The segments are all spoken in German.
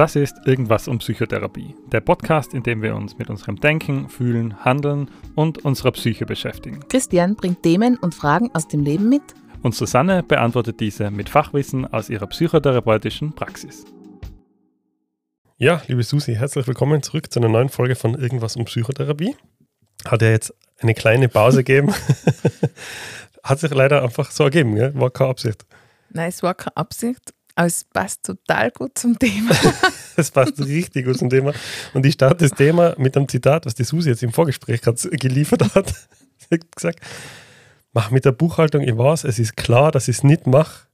Das ist Irgendwas um Psychotherapie, der Podcast, in dem wir uns mit unserem Denken, Fühlen, Handeln und unserer Psyche beschäftigen. Christian bringt Themen und Fragen aus dem Leben mit. Und Susanne beantwortet diese mit Fachwissen aus ihrer psychotherapeutischen Praxis. Ja, liebe Susi, herzlich willkommen zurück zu einer neuen Folge von Irgendwas um Psychotherapie. Hat ja jetzt eine kleine Pause gegeben. Hat sich leider einfach so ergeben, gell? war keine Absicht. Nein, es war keine Absicht. Aber es passt total gut zum Thema. es passt richtig gut zum Thema. Und ich starte das Thema mit einem Zitat, was die Susi jetzt im Vorgespräch gerade geliefert hat. Sie hat gesagt, mach mit der Buchhaltung, ich weiß, es ist klar, dass ich es nicht mache,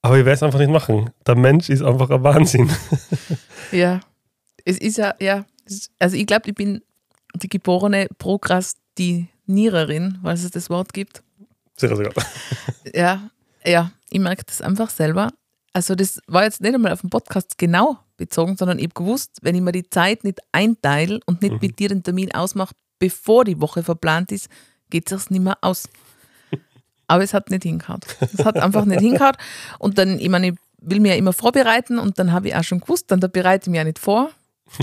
aber ich werde es einfach nicht machen. Der Mensch ist einfach ein Wahnsinn. ja, es ist ja, ja, also ich glaube, ich bin die geborene Prokrastiniererin, weil es das Wort gibt. Sehr, sehr gut. Ja, ja, ich merke das einfach selber. Also das war jetzt nicht einmal auf den Podcast genau bezogen, sondern ich habe gewusst, wenn ich mir die Zeit nicht einteile und nicht mhm. mit dir den Termin ausmache, bevor die Woche verplant ist, geht es nicht mehr aus. Aber es hat nicht hingehauen. Es hat einfach nicht hingehauen. Und dann, ich meine, ich will mich ja immer vorbereiten und dann habe ich auch schon gewusst, dann da bereite ich mich ja nicht vor.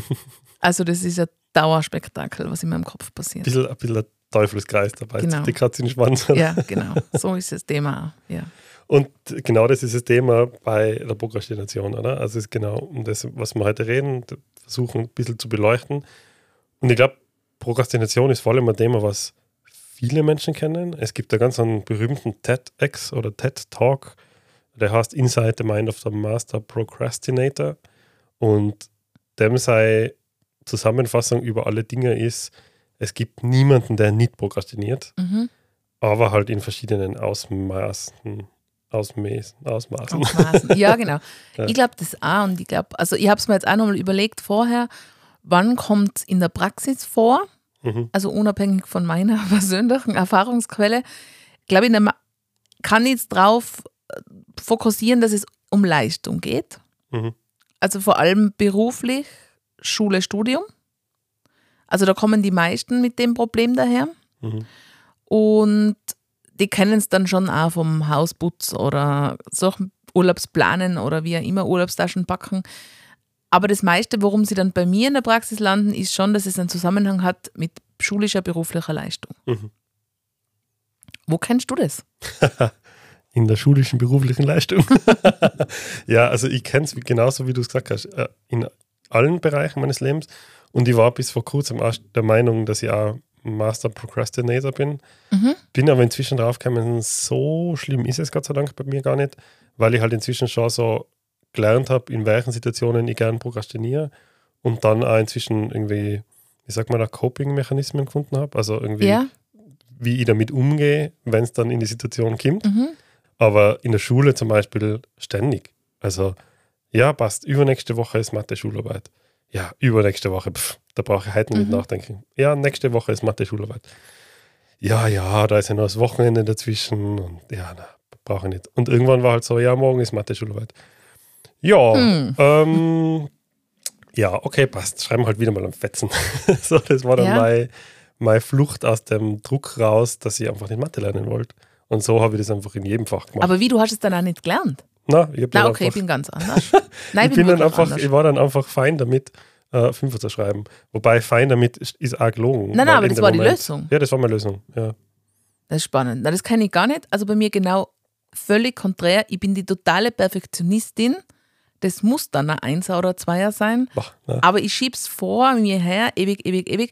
Also das ist ein Dauerspektakel, was in meinem Kopf passiert. Ein bisschen, ein bisschen Teufelskreis dabei. Genau. Die Katze in den Schwanz. Ja, genau. So ist das Thema. Ja. Und genau das ist das Thema bei der Prokrastination, oder? Also es ist genau um das, was wir heute reden, versuchen ein bisschen zu beleuchten. Und ich glaube, Prokrastination ist vor allem ein Thema, was viele Menschen kennen. Es gibt da ganz einen berühmten TEDx oder TED Talk, der heißt Inside the Mind of the Master Procrastinator. Und dem sei Zusammenfassung über alle Dinge ist, es gibt niemanden, der nicht prokrastiniert, mhm. aber halt in verschiedenen Ausmaßen Ausmaßen. Ausmaßen. Ja, genau. ja. Ich glaube das auch. Und ich glaube, also ich habe es mir jetzt auch nochmal überlegt vorher, wann kommt es in der Praxis vor? Mhm. Also unabhängig von meiner persönlichen Erfahrungsquelle. Glaube ich, kann ich jetzt darauf äh, fokussieren, dass es um Leistung geht. Mhm. Also vor allem beruflich, Schule, Studium. Also da kommen die meisten mit dem Problem daher. Mhm. Und die kennen es dann schon auch vom Hausputz oder solchen Urlaubsplanen oder wie auch immer Urlaubstaschen packen. Aber das meiste, worum sie dann bei mir in der Praxis landen, ist schon, dass es einen Zusammenhang hat mit schulischer, beruflicher Leistung. Mhm. Wo kennst du das? in der schulischen, beruflichen Leistung. ja, also ich kenne es genauso, wie du es gesagt hast, äh, in allen Bereichen meines Lebens. Und ich war bis vor kurzem auch der Meinung, dass ich auch Master Procrastinator bin. Mhm. Bin aber inzwischen draufgekommen, so schlimm ist es Gott sei Dank bei mir gar nicht, weil ich halt inzwischen schon so gelernt habe, in welchen Situationen ich gern prokrastiniere und dann auch inzwischen irgendwie, wie sagt man da, Coping-Mechanismen gefunden habe. Also irgendwie, ja. wie ich damit umgehe, wenn es dann in die Situation kommt. Mhm. Aber in der Schule zum Beispiel ständig. Also, ja, passt, übernächste Woche ist Mathe-Schularbeit. Ja, übernächste Woche, pff, da brauche ich heute nicht mhm. nachdenken. Ja, nächste Woche ist Mathe-Schularbeit. Ja, ja, da ist ja noch das Wochenende dazwischen und ja, na, brauche ich nicht. Und irgendwann war halt so, ja, morgen ist Mathe-Schularbeit. Ja, mhm. ähm, ja, okay, passt. Schreiben halt wieder mal am Fetzen. so, das war dann ja. meine, meine Flucht aus dem Druck raus, dass ich einfach nicht Mathe lernen wollte. Und so habe ich das einfach in jedem Fach gemacht. Aber wie, du hast es dann auch nicht gelernt? Na, ich Na okay, einfach, ich bin ganz anders. Nein, ich, bin, dann einfach, anders. ich war dann einfach fein damit, äh, Fünfer zu schreiben. Wobei fein damit ist, ist auch gelogen. Nein, nein, aber das war Moment, die Lösung. Ja, das war meine Lösung, ja. Das ist spannend. Na, das kenne ich gar nicht. Also bei mir genau völlig konträr. Ich bin die totale Perfektionistin. Das muss dann ein Einser oder Zweier sein. Boah, aber ich schiebe es vor mir her, ewig, ewig, ewig.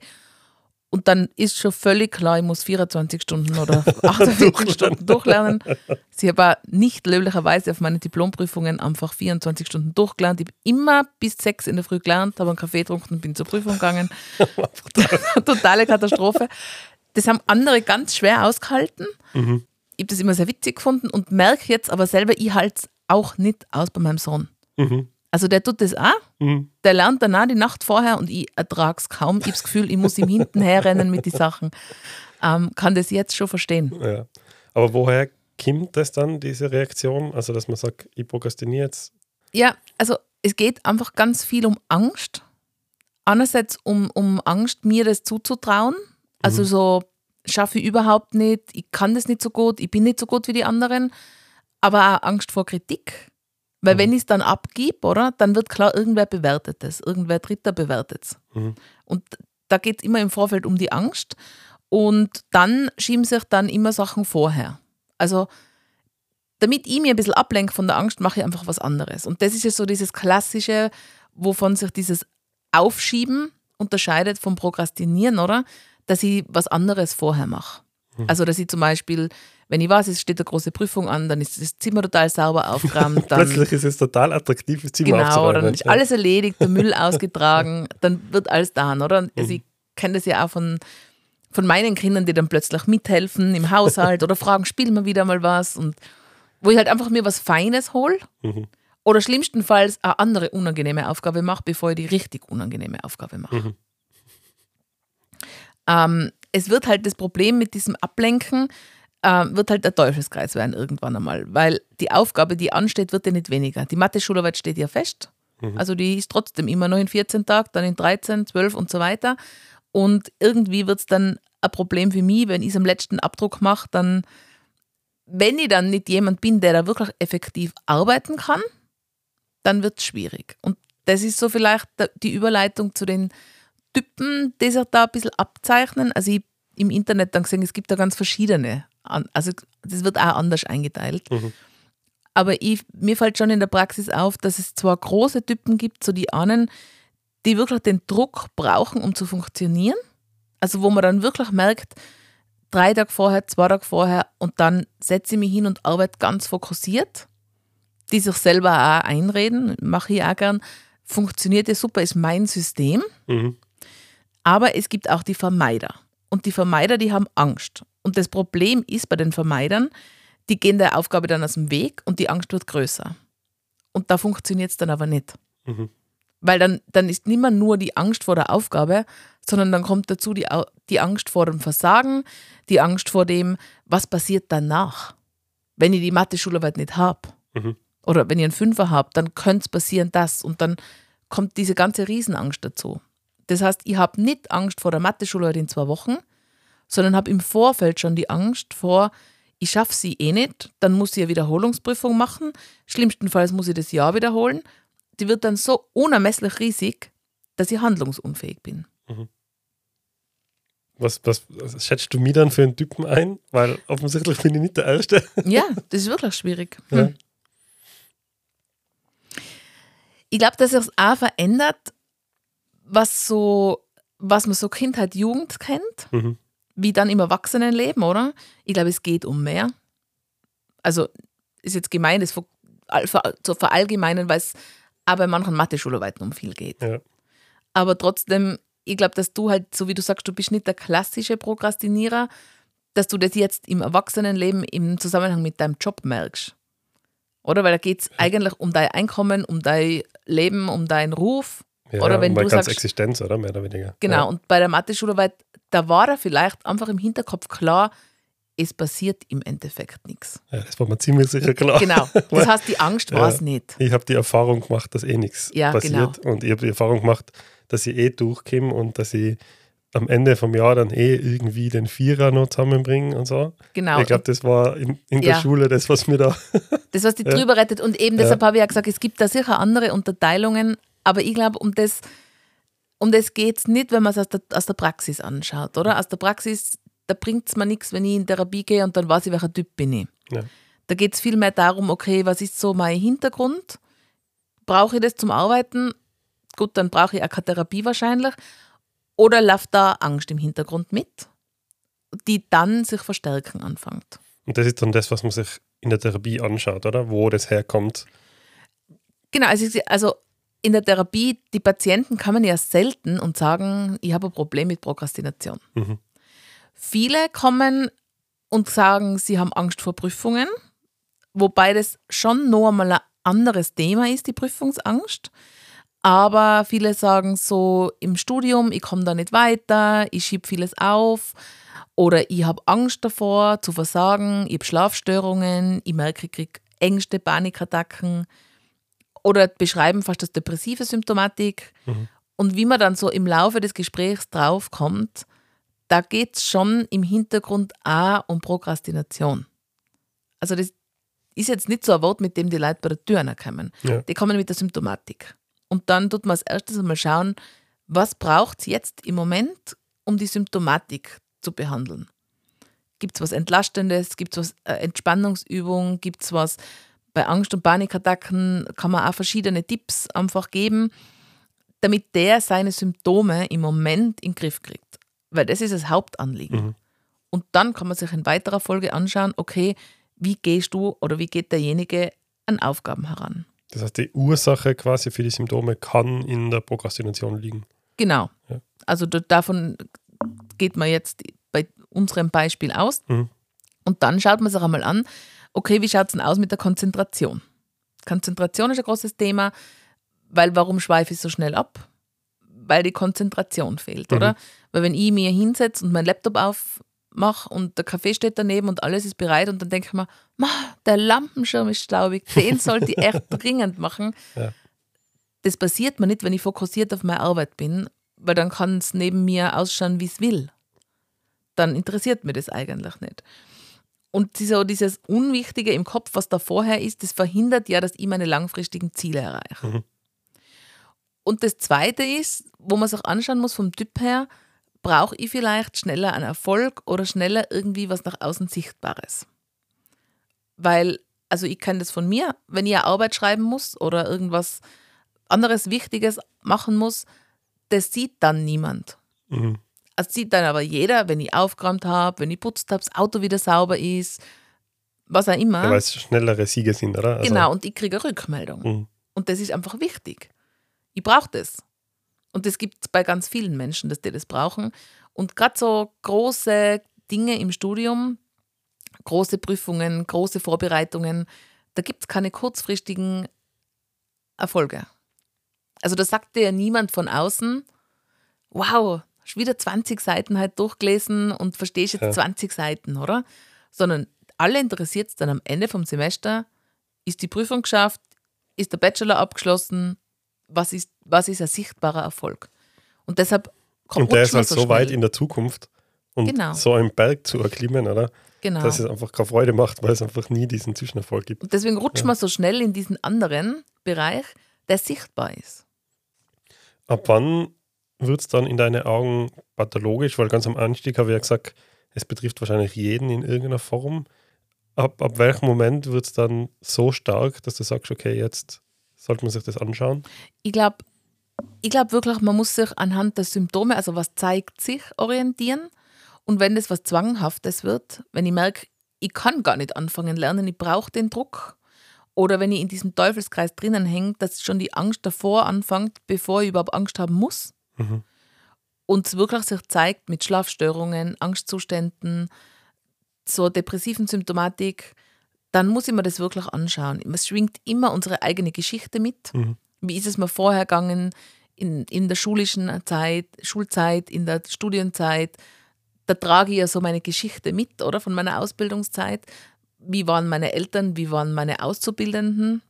Und dann ist schon völlig klar, ich muss 24 Stunden oder 48 Stunden durchlernen. Sie habe nicht löblicherweise auf meine Diplomprüfungen einfach 24 Stunden durchgelernt. Ich habe immer bis 6 in der Früh gelernt, habe einen Kaffee getrunken und bin zur Prüfung gegangen. Totale Katastrophe. Das haben andere ganz schwer ausgehalten. Mhm. Ich habe das immer sehr witzig gefunden und merke jetzt aber selber, ich halte es auch nicht aus bei meinem Sohn. Mhm. Also der tut das auch. Mhm. Der lernt dann auch die Nacht vorher und ich ertrage es kaum. Ich habe das Gefühl, ich muss ihm hinten herrennen mit den Sachen. Ähm, kann das jetzt schon verstehen. Ja. Aber woher kommt das dann, diese Reaktion? Also, dass man sagt, ich prokrastiniere jetzt? Ja, also es geht einfach ganz viel um Angst. Einerseits um, um Angst, mir das zuzutrauen. Also mhm. so schaffe ich überhaupt nicht, ich kann das nicht so gut, ich bin nicht so gut wie die anderen. Aber auch Angst vor Kritik Weil mhm. wenn ich es dann abgib, oder, dann wird klar, irgendwer bewertet es, irgendwer Dritter bewertet es. Mhm. Und da geht es immer im Vorfeld um die Angst. Und dann schieben sich dann immer Sachen vorher. Also damit ich mir ein bisschen ablenke von der Angst, mache ich einfach was anderes. Und das ist ja so dieses Klassische, wovon sich dieses Aufschieben unterscheidet vom Prokrastinieren, oder? Dass ich was anderes vorher mache. Mhm. Also, dass ich zum Beispiel, wenn ich weiß, es steht eine große Prüfung an, dann ist das Zimmer total sauber aufgeräumt. Plötzlich ist es total attraktiv, das Zimmer genau, aufzuräumen. Genau, dann ist alles erledigt, der Müll ausgetragen, dann wird alles da. oder? Also mhm. ich kenne das ja auch von, von meinen Kindern, die dann plötzlich mithelfen im Haushalt oder fragen, spielen wir wieder mal was und wo ich halt einfach mir was Feines hole mhm. oder schlimmstenfalls eine andere unangenehme Aufgabe mache, bevor ich die richtig unangenehme Aufgabe mache. Mhm. Ähm, es wird halt das Problem mit diesem Ablenken, wird halt der Teufelskreis werden irgendwann einmal, weil die Aufgabe, die ansteht, wird ja nicht weniger. Die Mathe-Schularbeit steht ja fest. Mhm. Also die ist trotzdem immer noch in 14 Tagen, dann in 13, 12 und so weiter. Und irgendwie wird es dann ein Problem für mich, wenn ich es am letzten Abdruck mache, dann wenn ich dann nicht jemand bin, der da wirklich effektiv arbeiten kann, dann wird es schwierig. Und das ist so vielleicht die Überleitung zu den Typen, die sich da ein bisschen abzeichnen. Also ich im Internet dann gesehen, es gibt da ganz verschiedene. Also das wird auch anders eingeteilt. Mhm. Aber ich, mir fällt schon in der Praxis auf, dass es zwar große Typen gibt, so die einen, die wirklich den Druck brauchen, um zu funktionieren. Also wo man dann wirklich merkt, drei Tage vorher, zwei Tage vorher und dann setze ich mich hin und arbeite ganz fokussiert, die sich selber auch einreden, mache ich auch gern, funktioniert ja super, ist mein System. Mhm. Aber es gibt auch die Vermeider. Und die Vermeider, die haben Angst. Und das Problem ist bei den Vermeidern, die gehen der Aufgabe dann aus dem Weg und die Angst wird größer. Und da funktioniert es dann aber nicht. Mhm. Weil dann, dann ist nicht mehr nur die Angst vor der Aufgabe, sondern dann kommt dazu die, die Angst vor dem Versagen, die Angst vor dem, was passiert danach, wenn ich die Mathe-Schularbeit nicht habe. Mhm. Oder wenn ich einen Fünfer habe, dann könnte es passieren das. Und dann kommt diese ganze Riesenangst dazu. Das heißt, ich habe nicht Angst vor der Mathe-Schularbeit in zwei Wochen, sondern habe im Vorfeld schon die Angst vor, ich schaffe sie eh nicht, dann muss ich eine Wiederholungsprüfung machen, schlimmstenfalls muss ich das Jahr wiederholen. Die wird dann so unermesslich riesig, dass ich handlungsunfähig bin. Mhm. Was, was, was schätzt du mir dann für einen Typen ein? Weil offensichtlich bin ich nicht der Erste. Ja, das ist wirklich schwierig. Hm. Ja. Ich glaube, dass sich es auch verändert, was so, was man so Kindheit, Jugend kennt, mhm. Wie dann im Erwachsenenleben, oder? Ich glaube, es geht um mehr. Also ist jetzt gemein, das zu verallgemeinern, weil es aber bei manchen Mathe-Schularbeiten um viel geht. Ja. Aber trotzdem ich glaube, dass du halt, so wie du sagst, du bist nicht der klassische Prokrastinierer, dass du das jetzt im Erwachsenenleben im Zusammenhang mit deinem Job merkst. Oder? Weil da geht es eigentlich um dein Einkommen, um dein Leben, um deinen Ruf. Ja, oder wenn um du sagst, Existenz, oder? Mehr oder weniger. Genau, ja. und bei der Mathe-Schularbeit, da war er vielleicht einfach im Hinterkopf klar, es passiert im Endeffekt nichts. Ja, das war mir ziemlich sicher klar. Genau. Das heißt, die Angst war es nicht. Ich habe die Erfahrung gemacht, dass eh nichts ja, passiert. Genau. Und ich habe die Erfahrung gemacht, dass ich eh durchkomme und dass ich am Ende vom Jahr dann eh irgendwie den Vierer noch zusammenbringen und so. Genau. Ich glaube, das war in, in der ja. Schule das, was mir da. das, was die ja. drüber rettet. Und eben deshalb habe ich ja gesagt, es gibt da sicher andere Unterteilungen, aber ich glaube, um das, um das geht es nicht, wenn man es aus der, aus der Praxis anschaut, oder? Aus der Praxis, da bringt es mir nichts, wenn ich in Therapie gehe und dann weiß ich, welcher Typ bin ich. Ja. Da geht es vielmehr darum, okay, was ist so mein Hintergrund? Brauche ich das zum Arbeiten? gut, dann brauche ich auch keine Therapie wahrscheinlich. Oder läuft da Angst im Hintergrund mit, die dann sich verstärken anfängt. Und das ist dann das, was man sich in der Therapie anschaut, oder? Wo das herkommt. Genau, also, also in der Therapie, die Patienten man ja selten und sagen, ich habe ein Problem mit Prokrastination. Mhm. Viele kommen und sagen, sie haben Angst vor Prüfungen, wobei das schon noch einmal ein anderes Thema ist, die Prüfungsangst. Aber viele sagen so im Studium, ich komme da nicht weiter, ich schiebe vieles auf oder ich habe Angst davor zu versagen, ich habe Schlafstörungen, ich merke, ich kriege Ängste, Panikattacken oder beschreiben fast das depressive Symptomatik. Mhm. Und wie man dann so im Laufe des Gesprächs draufkommt, da geht es schon im Hintergrund auch um Prokrastination. Also das ist jetzt nicht so ein Wort, mit dem die Leute bei der Tür kommen. Ja. Die kommen mit der Symptomatik. Und dann tut man als erstes einmal schauen, was braucht es jetzt im Moment, um die Symptomatik zu behandeln. Gibt es was Entlastendes? Gibt es was äh, Entspannungsübungen? Gibt es was bei Angst- und Panikattacken? Kann man auch verschiedene Tipps einfach geben, damit der seine Symptome im Moment in den Griff kriegt. Weil das ist das Hauptanliegen. Mhm. Und dann kann man sich in weiterer Folge anschauen, okay, wie gehst du oder wie geht derjenige an Aufgaben heran. Das heißt, die Ursache quasi für die Symptome kann in der Prokrastination liegen. Genau. Ja. Also davon geht man jetzt bei unserem Beispiel aus. Mhm. Und dann schaut man sich einmal an, okay, wie schaut es denn aus mit der Konzentration? Konzentration ist ein großes Thema, weil warum schweife ich so schnell ab? Weil die Konzentration fehlt, mhm. oder? Weil wenn ich mir hinsetze und meinen Laptop auf, mache und der Kaffee steht daneben und alles ist bereit und dann denke ich mir, der Lampenschirm ist staubig, den sollte ich echt dringend machen. Ja. Das passiert mir nicht, wenn ich fokussiert auf meine Arbeit bin, weil dann kann es neben mir ausschauen, wie es will. Dann interessiert mir das eigentlich nicht. Und so dieses Unwichtige im Kopf, was da vorher ist, das verhindert ja, dass ich meine langfristigen Ziele erreiche. Mhm. Und das Zweite ist, wo man sich anschauen muss vom Typ her, brauche ich vielleicht schneller einen Erfolg oder schneller irgendwie was nach außen Sichtbares. Weil, also ich kenne das von mir, wenn ich eine Arbeit schreiben muss oder irgendwas anderes Wichtiges machen muss, das sieht dann niemand. Mhm. Das sieht dann aber jeder, wenn ich aufgeräumt habe, wenn ich putzt habe, das Auto wieder sauber ist, was auch immer. Ja, weil es schnellere Siege sind, oder? Also genau, und ich kriege eine Rückmeldung. Mhm. Und das ist einfach wichtig. Ich brauche das. Und das gibt es bei ganz vielen Menschen, dass die das brauchen. Und gerade so große Dinge im Studium, große Prüfungen, große Vorbereitungen, da gibt es keine kurzfristigen Erfolge. Also da sagt dir ja niemand von außen, wow, wieder 20 Seiten halt durchgelesen und verstehst jetzt ja. 20 Seiten, oder? Sondern alle interessiert es dann am Ende vom Semester, ist die Prüfung geschafft, ist der Bachelor abgeschlossen, was ist, was ist ein sichtbarer Erfolg. Und deshalb Und der ist halt so, so weit in der Zukunft und genau. so einen Berg zu erklimmen, oder? Genau. Dass es einfach keine Freude macht, weil es einfach nie diesen Zwischenerfolg gibt. Und deswegen rutscht ja. man so schnell in diesen anderen Bereich, der sichtbar ist. Ab wann wird es dann in deinen Augen pathologisch? Weil ganz am Anstieg habe ich ja gesagt, es betrifft wahrscheinlich jeden in irgendeiner Form. Ab, ab welchem Moment wird es dann so stark, dass du sagst, okay, jetzt sollte man sich das anschauen? Ich glaube ich glaub wirklich, man muss sich anhand der Symptome, also was zeigt sich, orientieren. Und wenn das was Zwanghaftes wird, wenn ich merke, ich kann gar nicht anfangen lernen, ich brauche den Druck. Oder wenn ich in diesem Teufelskreis drinnen hänge, dass schon die Angst davor anfängt, bevor ich überhaupt Angst haben muss. Mhm. Und es wirklich sich zeigt mit Schlafstörungen, Angstzuständen, so depressiven Symptomatik, dann muss ich mir das wirklich anschauen. Es schwingt immer unsere eigene Geschichte mit. Mhm. Wie ist es mir vorher gegangen in, in der schulischen Zeit, Schulzeit, in der Studienzeit? Da trage ich ja so meine Geschichte mit, oder? Von meiner Ausbildungszeit. Wie waren meine Eltern, wie waren meine Auszubildenden?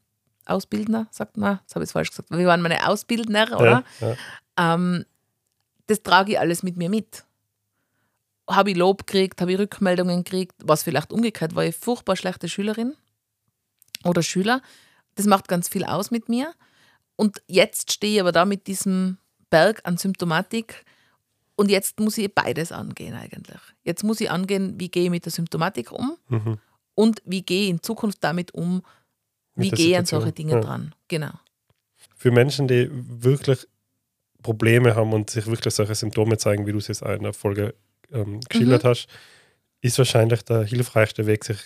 Ausbildner, sagt man, das habe ich falsch gesagt. Wie waren meine Ausbildner, oder? Ja, ja. Ähm, das trage ich alles mit mir mit habe ich Lob gekriegt, habe ich Rückmeldungen gekriegt, was vielleicht umgekehrt war, ich furchtbar schlechte Schülerin oder Schüler. Das macht ganz viel aus mit mir. Und jetzt stehe ich aber da mit diesem Berg an Symptomatik und jetzt muss ich beides angehen eigentlich. Jetzt muss ich angehen, wie gehe ich mit der Symptomatik um mhm. und wie gehe ich in Zukunft damit um, wie gehe ich an solche Dinge ja. dran. Genau. Für Menschen, die wirklich Probleme haben und sich wirklich solche Symptome zeigen, wie du es jetzt in der Folge ähm, geschildert mhm. hast, ist wahrscheinlich der hilfreichste Weg, sich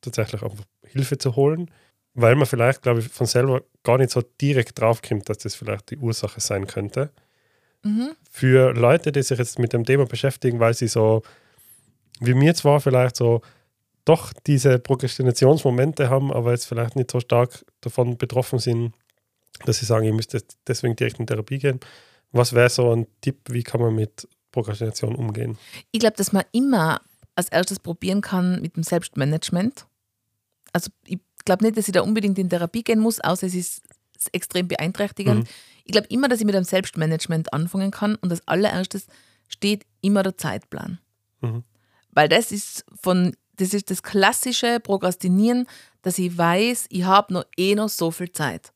tatsächlich einfach Hilfe zu holen, weil man vielleicht, glaube ich, von selber gar nicht so direkt draufkommt, dass das vielleicht die Ursache sein könnte. Mhm. Für Leute, die sich jetzt mit dem Thema beschäftigen, weil sie so, wie mir zwar vielleicht so doch diese Prokrastinationsmomente haben, aber jetzt vielleicht nicht so stark davon betroffen sind, dass sie sagen, ich müsste deswegen direkt in Therapie gehen. Was wäre so ein Tipp, wie kann man mit Prokrastination umgehen? Ich glaube, dass man immer als erstes probieren kann mit dem Selbstmanagement. Also ich glaube nicht, dass ich da unbedingt in Therapie gehen muss, außer es ist extrem beeinträchtigend. Mhm. Ich glaube immer, dass ich mit dem Selbstmanagement anfangen kann und als allererstes steht immer der Zeitplan. Mhm. Weil das ist von das ist das klassische Prokrastinieren, dass ich weiß, ich habe noch eh noch so viel Zeit.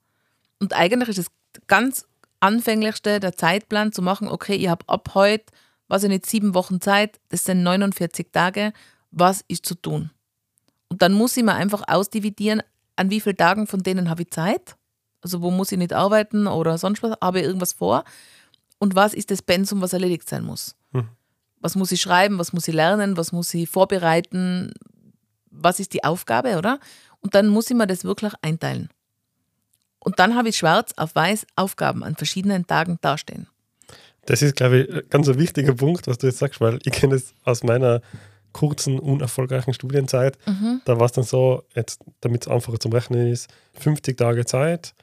Und eigentlich ist das ganz anfänglichste der Zeitplan zu machen, okay, ich habe ab heute, was ich nicht, sieben Wochen Zeit, das sind 49 Tage, was ist zu tun? Und dann muss ich mir einfach ausdividieren, an wie vielen Tagen von denen habe ich Zeit, also wo muss ich nicht arbeiten oder sonst was, habe ich irgendwas vor und was ist das Pensum, was erledigt sein muss. Hm. Was muss ich schreiben, was muss ich lernen, was muss ich vorbereiten, was ist die Aufgabe, oder? Und dann muss ich mir das wirklich einteilen. Und dann habe ich schwarz auf weiß Aufgaben an verschiedenen Tagen dastehen. Das ist, glaube ich, ein ganz ein wichtiger Punkt, was du jetzt sagst, weil ich kenne es aus meiner kurzen, unerfolgreichen Studienzeit. Mhm. Da war es dann so, damit es einfacher zum Rechnen ist, 50 Tage Zeit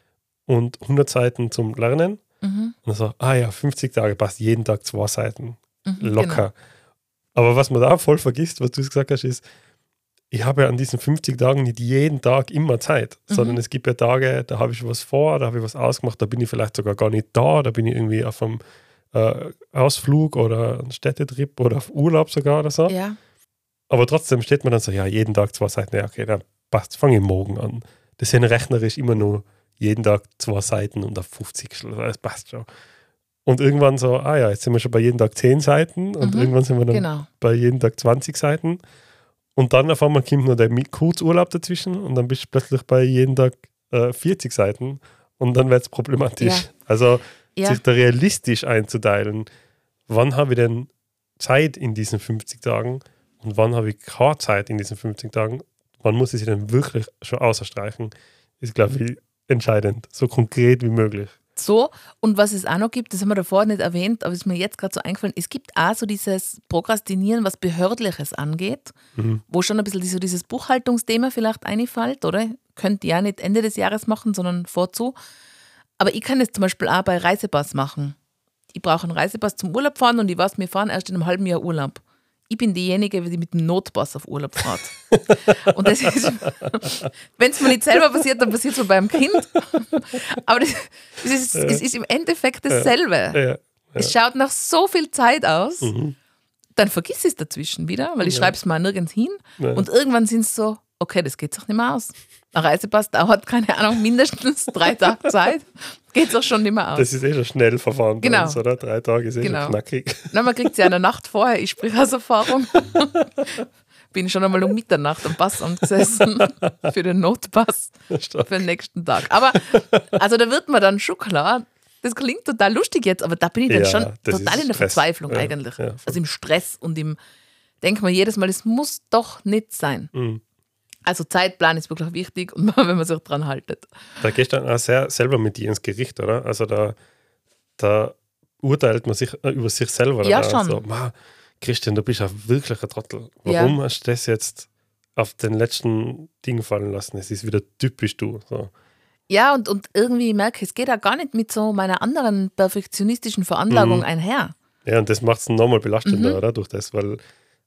und 100 Seiten zum Lernen. Mhm. Und dann so, ah ja, 50 Tage passt jeden Tag zwei Seiten. Mhm, Locker. Genau. Aber was man da voll vergisst, was du gesagt hast, ist, ich habe ja an diesen 50 Tagen nicht jeden Tag immer Zeit, mhm. sondern es gibt ja Tage, da habe ich was vor, da habe ich was ausgemacht, da bin ich vielleicht sogar gar nicht da, da bin ich irgendwie auf einem äh, Ausflug oder einem Städtetrip oder auf Urlaub sogar oder so. Ja. Aber trotzdem steht man dann so, ja, jeden Tag zwei Seiten, ja, okay, dann passt, fange ich morgen an. Das sind rechnerisch immer nur jeden Tag zwei Seiten und auf 50, das passt schon. Und irgendwann so, ah ja, jetzt sind wir schon bei jeden Tag zehn Seiten und mhm, irgendwann sind wir dann genau. bei jeden Tag 20 Seiten. Und dann auf einmal kommt noch der Kurzurlaub dazwischen und dann bist du plötzlich bei jeden Tag äh, 40 Seiten und dann wird es problematisch. Ja. Also ja. sich da realistisch einzuteilen, wann habe ich denn Zeit in diesen 50 Tagen und wann habe ich keine Zeit in diesen 50 Tagen, wann muss ich sie denn wirklich schon außerstreichen, ist, glaube ich, entscheidend, so konkret wie möglich. So, und was es auch noch gibt, das haben wir davor nicht erwähnt, aber ist mir jetzt gerade so eingefallen, es gibt auch so dieses Prokrastinieren, was Behördliches angeht, mhm. wo schon ein bisschen so dieses Buchhaltungsthema vielleicht einfällt, oder? Könnt ihr ja nicht Ende des Jahres machen, sondern vorzu. Aber ich kann das zum Beispiel auch bei Reisepass machen. Ich brauche einen Reisepass zum Urlaub fahren und ich weiß, wir fahren erst in einem halben Jahr Urlaub ich bin diejenige, die mit dem Notpass auf Urlaub fährt. Und das ist, wenn es mir nicht selber passiert, dann passiert es mir beim Kind. Aber das, das ist, ja. es ist im Endeffekt dasselbe. Ja. Ja. Es schaut nach so viel Zeit aus, mhm. dann vergiss es dazwischen wieder, weil ich schreibe es mal nirgends hin. Und irgendwann sind es so, okay, das geht sich nicht mehr aus. Ein Reisepass dauert, keine Ahnung, mindestens drei Tage Zeit. Geht doch schon nicht mehr aus. Das ist eh schon schnell verfahren genau. Uns, oder? Drei Tage ist eh genau. schon knackig. Na, man kriegt sie ja eine Nacht vorher. Ich spreche aus Erfahrung. Bin schon einmal um Mitternacht am Passamt gesessen für den Notpass für den nächsten Tag. Aber also da wird man dann schon klar, das klingt total lustig jetzt, aber da bin ich dann ja, schon total in der Stress. Verzweiflung ja, eigentlich. Ja, also im Stress und im, denke mal jedes Mal, es muss doch nicht sein. Mhm. Also Zeitplan ist wirklich wichtig und wenn man sich dran haltet. Da gehst du dann auch sehr selber mit dir ins Gericht, oder? Also da, da urteilt man sich äh, über sich selber. Ja, schon. So, Christian, du bist ja wirklich ein Trottel. Warum ja. hast du das jetzt auf den letzten Ding fallen lassen? Es ist wieder typisch du. So. Ja, und, und irgendwie merke ich, es geht ja gar nicht mit so meiner anderen perfektionistischen Veranlagung mhm. einher. Ja, und das macht es nochmal belastender, mhm. oder? Durch das, weil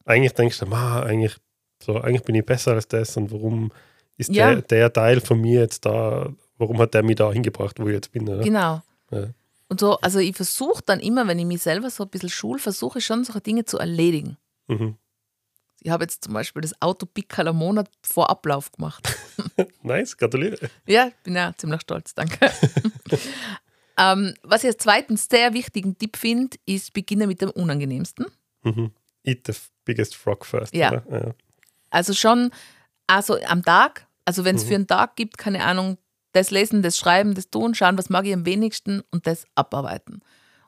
eigentlich denkst du, ma, eigentlich so, eigentlich bin ich besser als das und warum ist ja. der, der Teil von mir jetzt da, warum hat der mich da hingebracht, wo ich jetzt bin? Oder? Genau. Ja. Und so, also ich versuche dann immer, wenn ich mich selber so ein bisschen schul, versuche ich schon solche Dinge zu erledigen. Mhm. Ich habe jetzt zum Beispiel das Autopickerl am Monat vor Ablauf gemacht. nice, gratuliere. Ja, bin ja ziemlich stolz, danke. ähm, was ich als zweiten sehr wichtigen Tipp finde, ist, beginne mit dem Unangenehmsten. Mhm. Eat the biggest frog first. Ja. ja. Also schon, also am Tag, also wenn es mhm. für einen Tag gibt, keine Ahnung, das Lesen, das Schreiben, das Tun, schauen, was mag ich am wenigsten und das abarbeiten.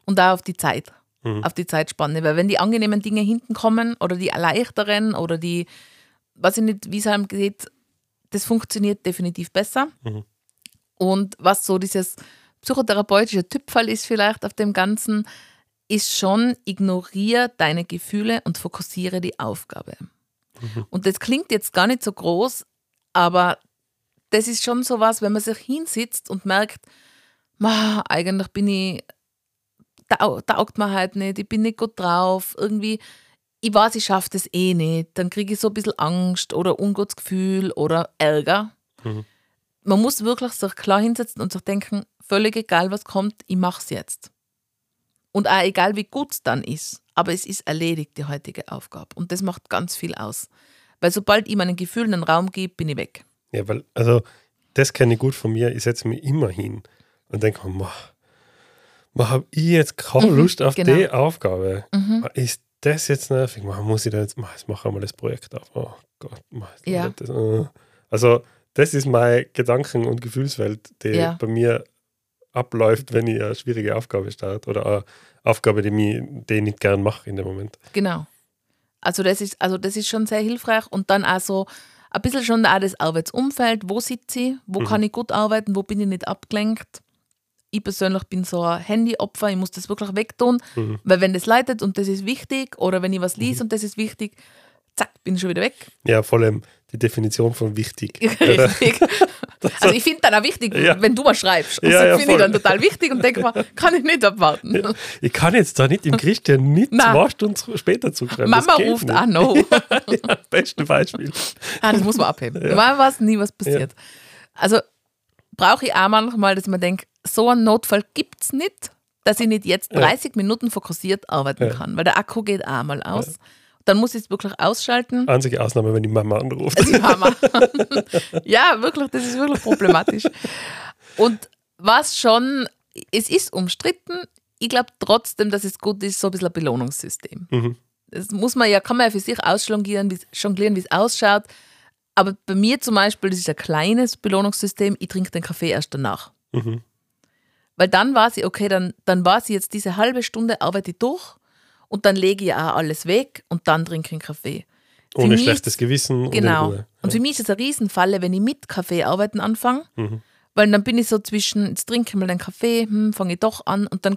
Und da auf die Zeit, mhm. auf die Zeitspanne. Weil wenn die angenehmen Dinge hinten kommen oder die leichteren oder die, weiß ich nicht, wie es einem geht, das funktioniert definitiv besser. Mhm. Und was so dieses psychotherapeutische Typfall ist vielleicht auf dem Ganzen, ist schon, ignoriere deine Gefühle und fokussiere die Aufgabe. Mhm. Und das klingt jetzt gar nicht so groß, aber das ist schon so was, wenn man sich hinsitzt und merkt, eigentlich bin ich, taugt mir halt nicht, ich bin nicht gut drauf, irgendwie, ich weiß, ich schaffe das eh nicht, dann kriege ich so ein bisschen Angst oder Ungutgefühl oder Ärger. Mhm. Man muss wirklich sich klar hinsetzen und sich denken, völlig egal, was kommt, ich mache es jetzt. Und auch egal, wie gut es dann ist, aber es ist erledigt, die heutige Aufgabe. Und das macht ganz viel aus. Weil sobald ich meinen Gefühlen einen Raum gebe, bin ich weg. Ja, weil, also, das kenne ich gut von mir. Ich setze mich immer hin und denke mir, man habe ich jetzt keine mhm, Lust auf genau. die Aufgabe. Mhm. Ist das jetzt nervig? Man muss ich da jetzt, mach, mach einmal das Projekt auf. Oh Gott, mach ja. das. Äh. Also, das ist meine Gedanken- und Gefühlswelt, die ja. bei mir abläuft, wenn ich eine schwierige Aufgabe starte oder eine Aufgabe, die, mich, die ich nicht gern mache in dem Moment. Genau. Also das ist, also das ist schon sehr hilfreich und dann auch so ein bisschen schon auch das Arbeitsumfeld, wo sitze ich, wo mhm. kann ich gut arbeiten, wo bin ich nicht abgelenkt. Ich persönlich bin so ein Handyopfer, ich muss das wirklich wegtun, mhm. weil wenn das leitet und das ist wichtig oder wenn ich was lese mhm. und das ist wichtig, zack, bin ich schon wieder weg. Ja, vor allem die Definition von wichtig. Richtig. also ich finde dann auch wichtig, ja. wenn du mal schreibst. Und ja, ja, finde ich dann total wichtig und denke mal, kann ich nicht abwarten. Ich kann jetzt da nicht im Christian nicht Nein. zwei Stunden später zuschreiben. Mama ruft nicht. an, no. ja, beste Beispiel. Ah, das muss man abheben. Ja. Mal was, nie was passiert. Also brauche ich auch manchmal, dass man denkt, so einen Notfall gibt es nicht, dass ich nicht jetzt 30 Minuten fokussiert arbeiten kann, weil der Akku geht auch mal aus dann muss ich es wirklich ausschalten. Einzige Ausnahme, wenn die Mama anruft. Die Mama. ja, wirklich, das ist wirklich problematisch. Und was schon, es ist umstritten, ich glaube trotzdem, dass es gut ist, so ein bisschen ein Belohnungssystem. Mhm. Das muss man ja, kann man ja für sich ausjonglieren, wie es ausschaut. Aber bei mir zum Beispiel, das ist ein kleines Belohnungssystem, ich trinke den Kaffee erst danach. Mhm. Weil dann war sie, okay, dann, dann war sie jetzt diese halbe Stunde, arbeite ich durch und dann lege ich auch alles weg und dann trinke ich einen Kaffee. Für Ohne schlechtes Gewissen. Genau. Und, und für mich ist es eine Riesenfalle, wenn ich mit Kaffee arbeiten anfange, mhm. weil dann bin ich so zwischen, jetzt trinke ich mal den Kaffee, hm, fange ich doch an und dann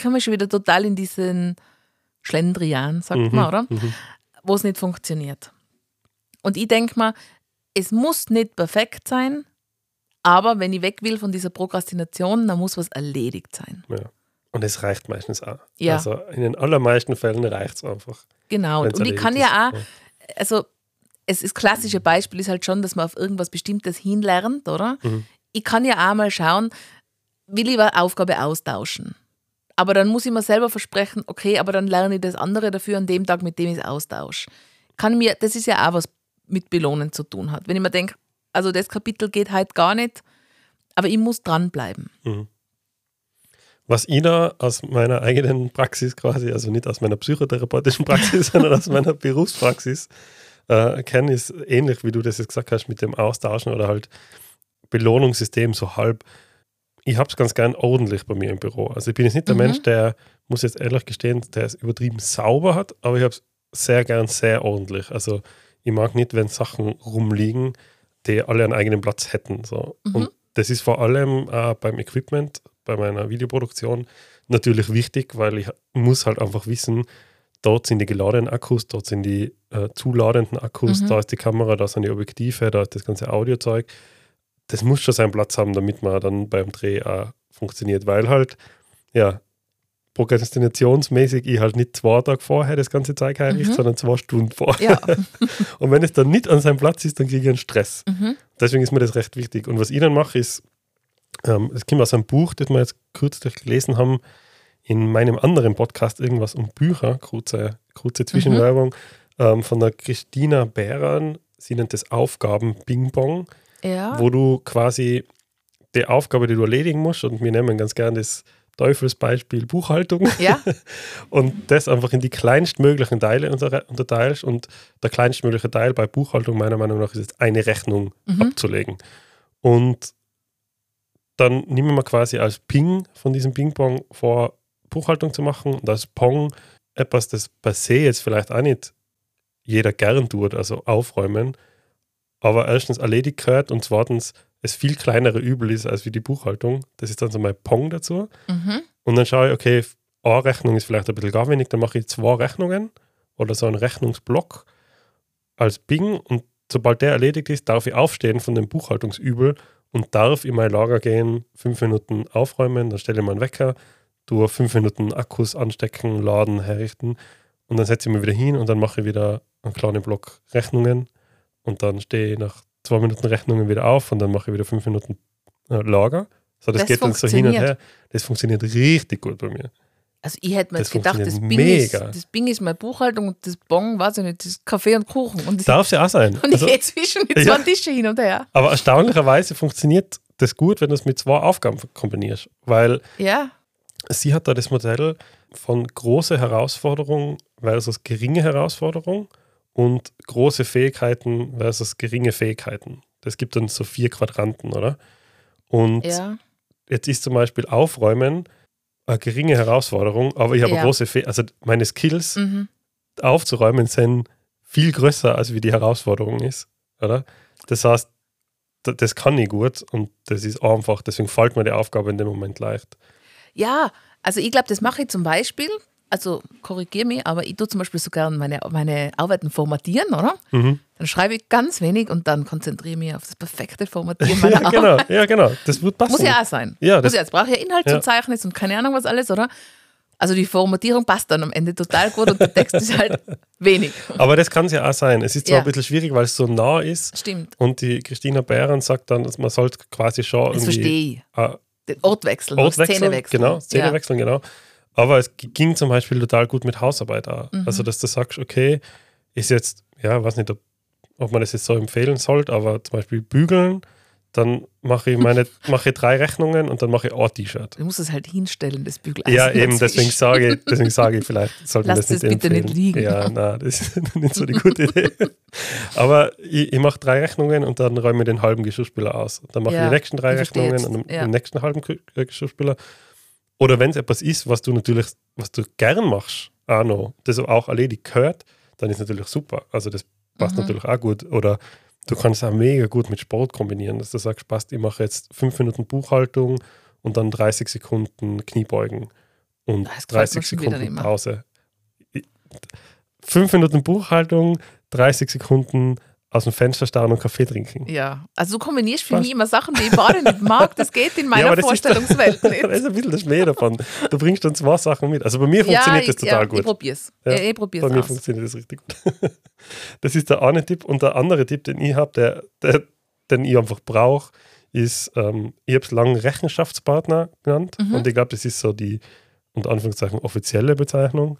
komme ich schon wieder total in diesen Schlendrian, sagt mhm. man, oder? Mhm. Wo es nicht funktioniert. Und ich denke mal, es muss nicht perfekt sein, aber wenn ich weg will von dieser Prokrastination, dann muss was erledigt sein. Ja. Und es reicht meistens auch. Ja. Also in den allermeisten Fällen reicht es einfach. Genau. Und ich kann ja auch, also es ist klassische Beispiel ist halt schon, dass man auf irgendwas Bestimmtes hinlernt, oder? Mhm. Ich kann ja auch mal schauen, will ich eine Aufgabe austauschen. Aber dann muss ich mir selber versprechen, okay, aber dann lerne ich das andere dafür an dem Tag, mit dem ich es austausche. Kann mir, das ist ja auch was mit Belohnen zu tun hat. Wenn ich mir denke, also das Kapitel geht halt gar nicht, aber ich muss dranbleiben. Mhm. Was ich da aus meiner eigenen Praxis quasi, also nicht aus meiner psychotherapeutischen Praxis, sondern aus meiner Berufspraxis äh, kenne, ist ähnlich, wie du das jetzt gesagt hast, mit dem Austauschen oder halt Belohnungssystem so halb. Ich habe es ganz gern ordentlich bei mir im Büro. Also ich bin jetzt nicht der mhm. Mensch, der, muss jetzt ehrlich gestehen, der es übertrieben sauber hat, aber ich habe es sehr gern sehr ordentlich. Also ich mag nicht, wenn Sachen rumliegen, die alle einen eigenen Platz hätten. So. Mhm. Und das ist vor allem äh, beim Equipment bei meiner Videoproduktion natürlich wichtig, weil ich muss halt einfach wissen, dort sind die geladenen Akkus, dort sind die äh, zuladenden Akkus, mhm. da ist die Kamera, da sind die Objektive, da ist das ganze Audiozeug. Das muss schon seinen Platz haben, damit man dann beim Dreh auch funktioniert, weil halt, ja, prokrastinationsmäßig ich halt nicht zwei Tage vorher das ganze Zeug herrichte, mhm. sondern zwei Stunden vorher. Ja. und wenn es dann nicht an seinem Platz ist, dann kriege ich einen Stress. Mhm. Deswegen ist mir das recht wichtig. Und was ich dann mache, ist, ähm, es kommt aus einem Buch, das wir jetzt kürzlich gelesen haben, in meinem anderen Podcast irgendwas um Bücher, kurze, kurze Zwischenwerbung, mhm. ähm, von der Christina Bäran. Sie nennt das Aufgaben Bing Bong, ja. wo du quasi die Aufgabe, die du erledigen musst, und wir nehmen ganz gerne das Teufelsbeispiel Buchhaltung ja. und das einfach in die kleinstmöglichen Teile unterteilst und der kleinstmögliche Teil bei Buchhaltung meiner Meinung nach ist es eine Rechnung mhm. abzulegen. Und dann nehmen wir quasi als Ping von diesem Ping-Pong vor, Buchhaltung zu machen und als Pong etwas, das per se jetzt vielleicht auch nicht jeder gern tut, also aufräumen, aber erstens erledigt gehört und zweitens es viel kleinere Übel ist als wie die Buchhaltung. Das ist dann so mein Pong dazu. Mhm. Und dann schaue ich, okay, eine Rechnung ist vielleicht ein bisschen gar wenig, dann mache ich zwei Rechnungen oder so einen Rechnungsblock als Ping und sobald der erledigt ist, darf ich aufstehen von dem Buchhaltungsübel und darf in mein Lager gehen, fünf Minuten aufräumen, dann stelle ich meinen Wecker, tue fünf Minuten Akkus anstecken, laden, herrichten und dann setze ich mich wieder hin und dann mache ich wieder einen kleinen Block Rechnungen und dann stehe ich nach zwei Minuten Rechnungen wieder auf und dann mache ich wieder fünf Minuten äh, Lager. So, das, das geht dann so hin und her. Das funktioniert richtig gut bei mir. Also ich hätte mir Das jetzt gedacht, das Bing, ist, mega. das Bing ist meine Buchhaltung und das Bon, weiß ich nicht, das ist Kaffee und Kuchen. Und, das, Darf ja auch sein. und ich Also, gehe zwischen die Ja. zwei Tische hin und her. aber erstaunlicherweise funktioniert das gut, wenn du es mit zwei Aufgaben kombinierst. Weil Ja, sie hat da das Modell von große Herausforderung versus geringe Herausforderung und große Fähigkeiten versus geringe Fähigkeiten. Das gibt dann so vier Quadranten, oder? Und ja. jetzt ist zum Beispiel Aufräumen eine geringe Herausforderung, aber ich habe Ja. große Fähigkeiten. Also meine Skills Mhm. aufzuräumen sind viel größer, als wie die Herausforderung ist, oder? Das heißt, das kann ich gut und das ist einfach, deswegen fällt mir die Aufgabe in dem Moment leicht. Ja, also ich glaube, das mache ich zum Beispiel, also korrigiere mich, aber ich tue zum Beispiel so gern meine, meine Arbeiten formatieren, oder? Mhm. Dann schreibe ich ganz wenig und dann konzentriere ich mich auf das perfekte Formatieren meiner Ja, Arbeit. genau, ja, genau. Das wird passen. Muss ja auch sein. Ja, Muss das- ja, jetzt brauche ich ja Inhaltsverzeichnis und keine Ahnung was alles, oder? Also die Formatierung passt dann am Ende total gut und der Text ist halt wenig. Aber das kann es ja auch sein. Es ist zwar Ja. ein bisschen schwierig, weil es so nah ist. Stimmt. Und die Christina Bären sagt dann, man sollte quasi schon Das irgendwie verstehe ich. äh, Den Ort wechseln, Ort wechseln. Szene wechseln. Genau, Szene ja. wechseln, genau. Aber es ging zum Beispiel total gut mit Hausarbeit auch. Mhm. Also, dass du sagst, okay, ist jetzt, ja, weiß nicht, ob, ob man das jetzt so empfehlen sollte, aber zum Beispiel bügeln, dann mache ich meine, mache ich drei Rechnungen und dann mache ich ein T-Shirt. Du musst es halt hinstellen, das Bügeleisen. Ja, eben, deswegen sage ich, deswegen sage ich, vielleicht sollte man das nicht es bitte nicht empfehlen. liegen. Ja, nein, das ist nicht so die gute Idee. Aber ich, ich mache drei Rechnungen und dann räume ich den halben Geschirrspüler aus. Dann mache Ja, ich die nächsten drei Rechnungen und den, Ja. nächsten halben äh, Geschirrspüler. Oder wenn es etwas ist, was du natürlich, was du gern machst, auch noch, das auch erledigt gehört, dann ist natürlich super. Also das passt Mhm. natürlich auch gut. Oder du kannst auch mega gut mit Sport kombinieren, dass du sagst, passt, ich mache jetzt fünf Minuten Buchhaltung und dann 30 Sekunden Kniebeugen und Das gefällt mir 30 schon wieder Sekunden. Pause. Fünf Minuten Buchhaltung, 30 Sekunden aus dem Fenster starren und Kaffee trinken. Ja, also du kombinierst für mich immer Sachen, die ich beide nicht mag. Das geht in meiner das doch- Vorstellungswelt Das nicht. ist ein bisschen das Schmäh davon. Du bringst dann zwei Sachen mit. Also bei mir funktioniert das ich, total ja, gut. Ich probier's. Ja, Ja, ich probier's Bei mir aus. funktioniert das richtig gut. Das ist der eine Tipp. Und der andere Tipp, den ich habe, der, der, den ich einfach brauche, ist, ähm, ich habe es lange Rechenschaftspartner genannt. Mhm. Und ich glaube, das ist so die, unter Anführungszeichen, offizielle Bezeichnung.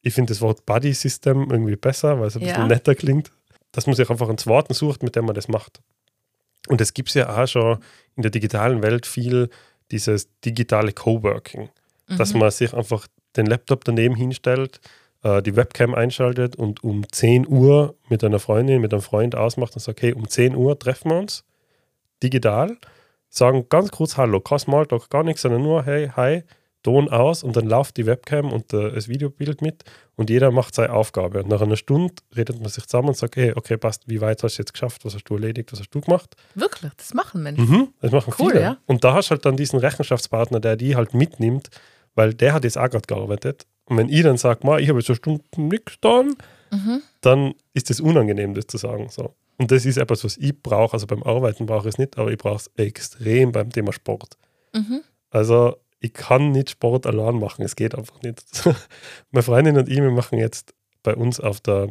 Ich finde das Wort Buddy System irgendwie besser, weil es ein Ja. bisschen netter klingt. Dass man sich einfach einen zweiten sucht, mit dem man das macht. Und es gibt ja auch schon in der digitalen Welt viel dieses digitale Coworking dass Mhm. man sich einfach den Laptop daneben hinstellt, äh, die Webcam einschaltet und um 10 Uhr mit einer Freundin, mit einem Freund ausmacht und sagt, okay, um 10 Uhr treffen wir uns digital, sagen ganz kurz Hallo, kein Smalltalk, gar nichts, sondern nur Hey, hi, Ton aus und dann läuft die Webcam und äh, das Videobild mit und jeder macht seine Aufgabe. Und nach einer Stunde redet man sich zusammen und sagt, hey, okay, passt, wie weit hast du jetzt geschafft, was hast du erledigt, was hast du gemacht? Wirklich, das machen Menschen. Mhm, das machen Cool, viele. ja. Und da hast du halt dann diesen Rechenschaftspartner, der die halt mitnimmt, weil der hat jetzt auch gerade gearbeitet. Und wenn ich dann sage, "Ma, ich habe jetzt eine Stunde nichts getan, Mhm. dann ist es unangenehm, das zu sagen. So. Und das ist etwas, was ich brauche. Also beim Arbeiten brauche ich es nicht, aber ich brauche es extrem beim Thema Sport. Mhm. Also ich kann nicht Sport allein machen, es geht einfach nicht. Meine Freundin und ich, wir machen jetzt bei uns auf der,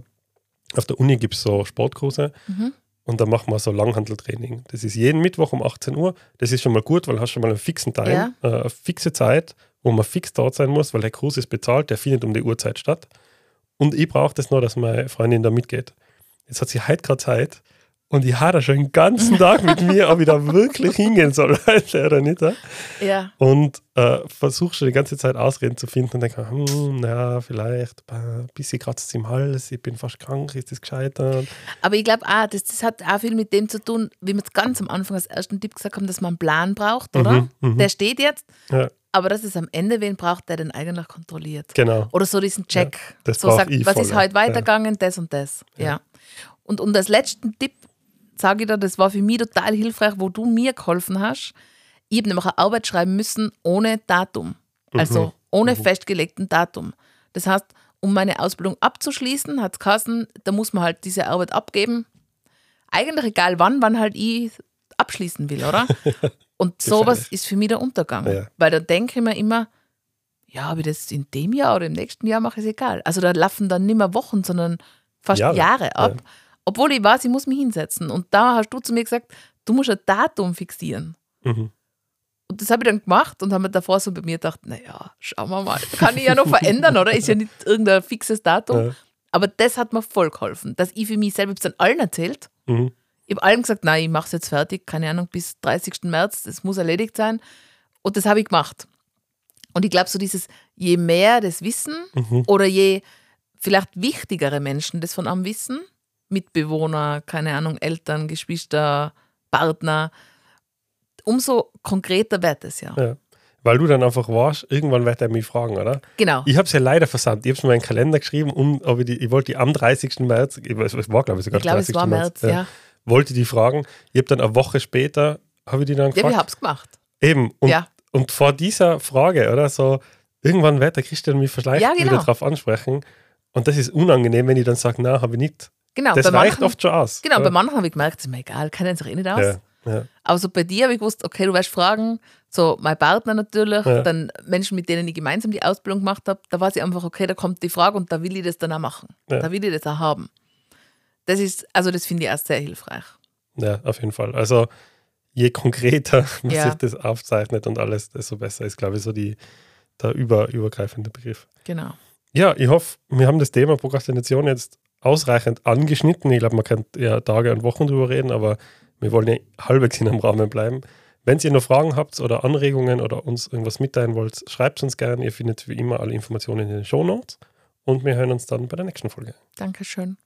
auf der Uni gibt es so Sportkurse Mhm. und da machen wir so Langhanteltraining. Das ist jeden Mittwoch um 18 Uhr. Das ist schon mal gut, weil du hast schon mal einen fixen Time, äh, eine fixe Zeit, wo man fix dort sein muss, weil der Kurs ist bezahlt, der findet um die Uhrzeit statt. Und ich brauche das nur, dass meine Freundin da mitgeht. Jetzt hat sie heute gerade Zeit und ich habe schon den ganzen Tag mit mir, ob ich da wirklich hingehen soll oder nicht. ja? Ja, Und äh, versuche schon die ganze Zeit Ausreden zu finden und denke, hm, na, vielleicht ein bisschen kratzt es im Hals, ich bin fast krank, ist das gescheitert? aber ich glaube auch, das, das hat auch viel mit dem zu tun, wie wir es ganz am Anfang als ersten Tipp gesagt haben, dass man einen Plan braucht, oder? Mhm, mhm. Der steht jetzt, Ja, aber dass es am Ende wen braucht, der den eigentlich kontrolliert. genau. Oder so diesen Check. das so sagt, was voll, ist ja. heute weitergegangen, das und das. Ja. Und, und als letzten Tipp sage ich dir, das war für mich total hilfreich, wo du mir geholfen hast. Ich habe nämlich eine Arbeit schreiben müssen ohne Datum. Also Mhm. ohne festgelegten Datum. Das heißt, um meine Ausbildung abzuschließen, hat es geheißen, da muss man halt diese Arbeit abgeben. Eigentlich egal wann, wann halt ich abschließen will, oder? Und sowas ist für mich der Untergang. Ja. Weil da denke ich mir immer, ja, ob ich das in dem Jahr oder im nächsten Jahr mache, ist egal. Also da laufen dann nicht mehr Wochen, sondern fast Jahre, Jahre, ab. ja. Obwohl ich weiß, ich muss mich hinsetzen. Und da hast du zu mir gesagt, du musst ein Datum fixieren. Mhm. Und das habe ich dann gemacht und habe mir davor so bei mir gedacht, naja, schauen wir mal, kann ich ja noch verändern, oder? Ist ja nicht irgendein fixes Datum. Ja. Aber das hat mir voll geholfen, dass ich für mich selber, dann allen erzählt. Mhm. Ich habe allen gesagt, nein, ich mache es jetzt fertig, keine Ahnung, bis 30. März, das muss erledigt sein. Und das habe ich gemacht. Und ich glaube, so dieses, je mehr das Wissen mhm. oder je vielleicht wichtigere Menschen das von einem wissen, Mitbewohner, keine Ahnung, Eltern, Geschwister, Partner, umso konkreter wird es ja. ja. Weil du dann einfach warst, irgendwann wird er mich fragen, oder? Genau. Ich habe es ja leider versandt. Ich habe es in meinen Kalender geschrieben, um, aber ich, ich wollte die am 30. März, ich, es war glaube ich sogar ich glaub, 30. es war März, März ja. Wollte die fragen. Ich habe dann eine Woche später, habe ich die dann gefragt. Ja, ich habe es gemacht. Eben. Und, ja. und vor dieser Frage, oder so, irgendwann wird der Christian mich vielleicht ja, genau. wieder darauf ansprechen. Und das ist unangenehm, wenn ich dann sage, na, habe ich nicht. Genau, das reicht manchen, oft schon aus. Genau, ja. bei manchen habe ich gemerkt, es ist mir egal, kennen sich eh nicht aus. Ja, ja. Aber so bei dir habe ich gewusst, okay, du wirst fragen, so mein Partner natürlich, dann Menschen, mit denen ich gemeinsam die Ausbildung gemacht habe, da weiß ich einfach, okay, da kommt die Frage und da will ich das dann auch machen. Da will ich das auch haben. Das ist, also das finde ich auch sehr hilfreich. Ja, auf jeden Fall. Also je konkreter man sich das aufzeichnet und alles, desto besser ist, glaube ich, so die, der über, übergreifende Begriff. Genau. Ja, ich hoffe, wir haben das Thema Prokrastination jetzt ausreichend angeschnitten. Ich glaube, man kann ja Tage und Wochen drüber reden, aber wir wollen ja halbwegs in einem Rahmen bleiben. Wenn ihr noch Fragen habt oder Anregungen oder uns irgendwas mitteilen wollt, schreibt es uns gerne. Ihr findet wie immer alle Informationen in den Show Notes und wir hören uns dann bei der nächsten Folge. Dankeschön.